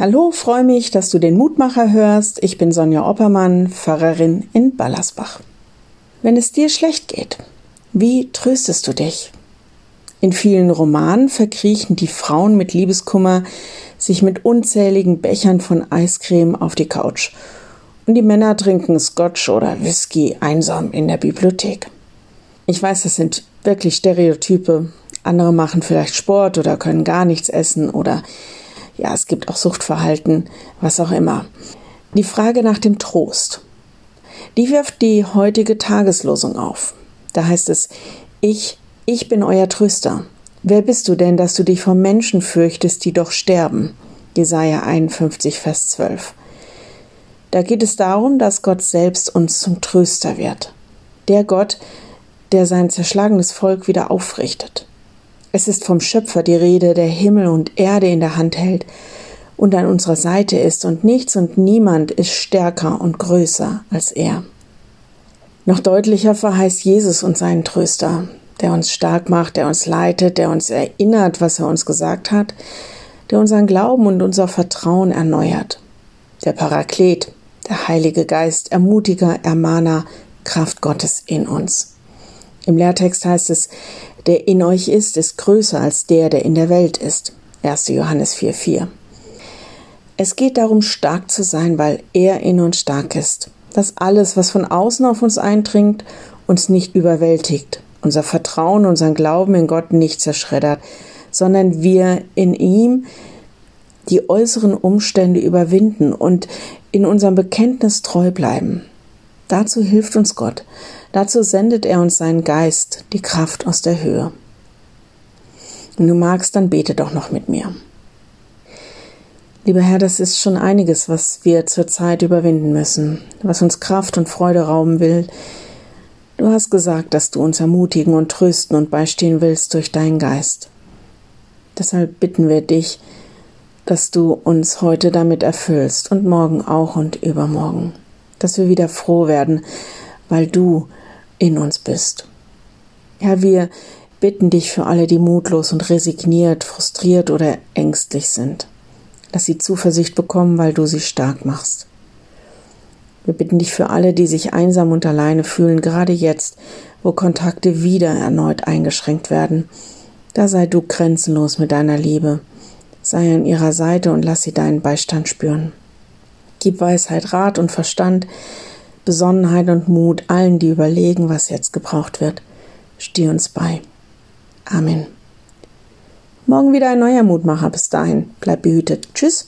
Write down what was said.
Hallo, freue mich, dass du den Mutmacher hörst. Ich bin Sonja Oppermann, Pfarrerin in Ballersbach. Wenn es dir schlecht geht, wie tröstest du dich? In vielen Romanen verkriechen die Frauen mit Liebeskummer sich mit unzähligen Bechern von Eiscreme auf die Couch und die Männer trinken Scotch oder Whisky einsam in der Bibliothek. Ich weiß, das sind wirklich Stereotype. Andere machen vielleicht Sport oder können gar nichts essen oder ja, es gibt auch Suchtverhalten, was auch immer. Die Frage nach dem Trost. Die wirft die heutige Tageslosung auf. Da heißt es, ich, ich bin euer Tröster. Wer bist du denn, dass du dich vor Menschen fürchtest, die doch sterben? Jesaja 51, Vers 12. Da geht es darum, dass Gott selbst uns zum Tröster wird. Der Gott, der sein zerschlagenes Volk wieder aufrichtet. Es ist vom Schöpfer die Rede, der Himmel und Erde in der Hand hält und an unserer Seite ist, und nichts und niemand ist stärker und größer als er. Noch deutlicher verheißt Jesus uns seinen Tröster, der uns stark macht, der uns leitet, der uns erinnert, was er uns gesagt hat, der unseren Glauben und unser Vertrauen erneuert. Der Paraklet, der Heilige Geist, Ermutiger, Ermahner, Kraft Gottes in uns. Im Lehrtext heißt es, der in euch ist, ist größer als der, der in der Welt ist. 1. Johannes 4,4. Es geht darum, stark zu sein, weil er in uns stark ist. Dass alles, was von außen auf uns eindringt, uns nicht überwältigt, unser Vertrauen, unseren Glauben in Gott nicht zerschreddert, sondern wir in ihm die äußeren Umstände überwinden und in unserem Bekenntnis treu bleiben. Dazu hilft uns Gott. Dazu sendet er uns seinen Geist, die Kraft aus der Höhe. Wenn du magst, dann bete doch noch mit mir. Lieber Herr, das ist schon einiges, was wir zurzeit überwinden müssen, was uns Kraft und Freude rauben will. Du hast gesagt, dass du uns ermutigen und trösten und beistehen willst durch deinen Geist. Deshalb bitten wir dich, dass du uns heute damit erfüllst und morgen auch und übermorgen dass wir wieder froh werden, weil du in uns bist. Herr, wir bitten dich für alle, die mutlos und resigniert, frustriert oder ängstlich sind, dass sie Zuversicht bekommen, weil du sie stark machst. Wir bitten dich für alle, die sich einsam und alleine fühlen, gerade jetzt, wo Kontakte wieder erneut eingeschränkt werden. Da sei du grenzenlos mit deiner Liebe. Sei an ihrer Seite und lass sie deinen Beistand spüren. Gib Weisheit, Rat und Verstand, Besonnenheit und Mut allen, die überlegen, was jetzt gebraucht wird. Steh uns bei. Amen. Morgen wieder ein neuer Mutmacher. Bis dahin, bleib behütet. Tschüss.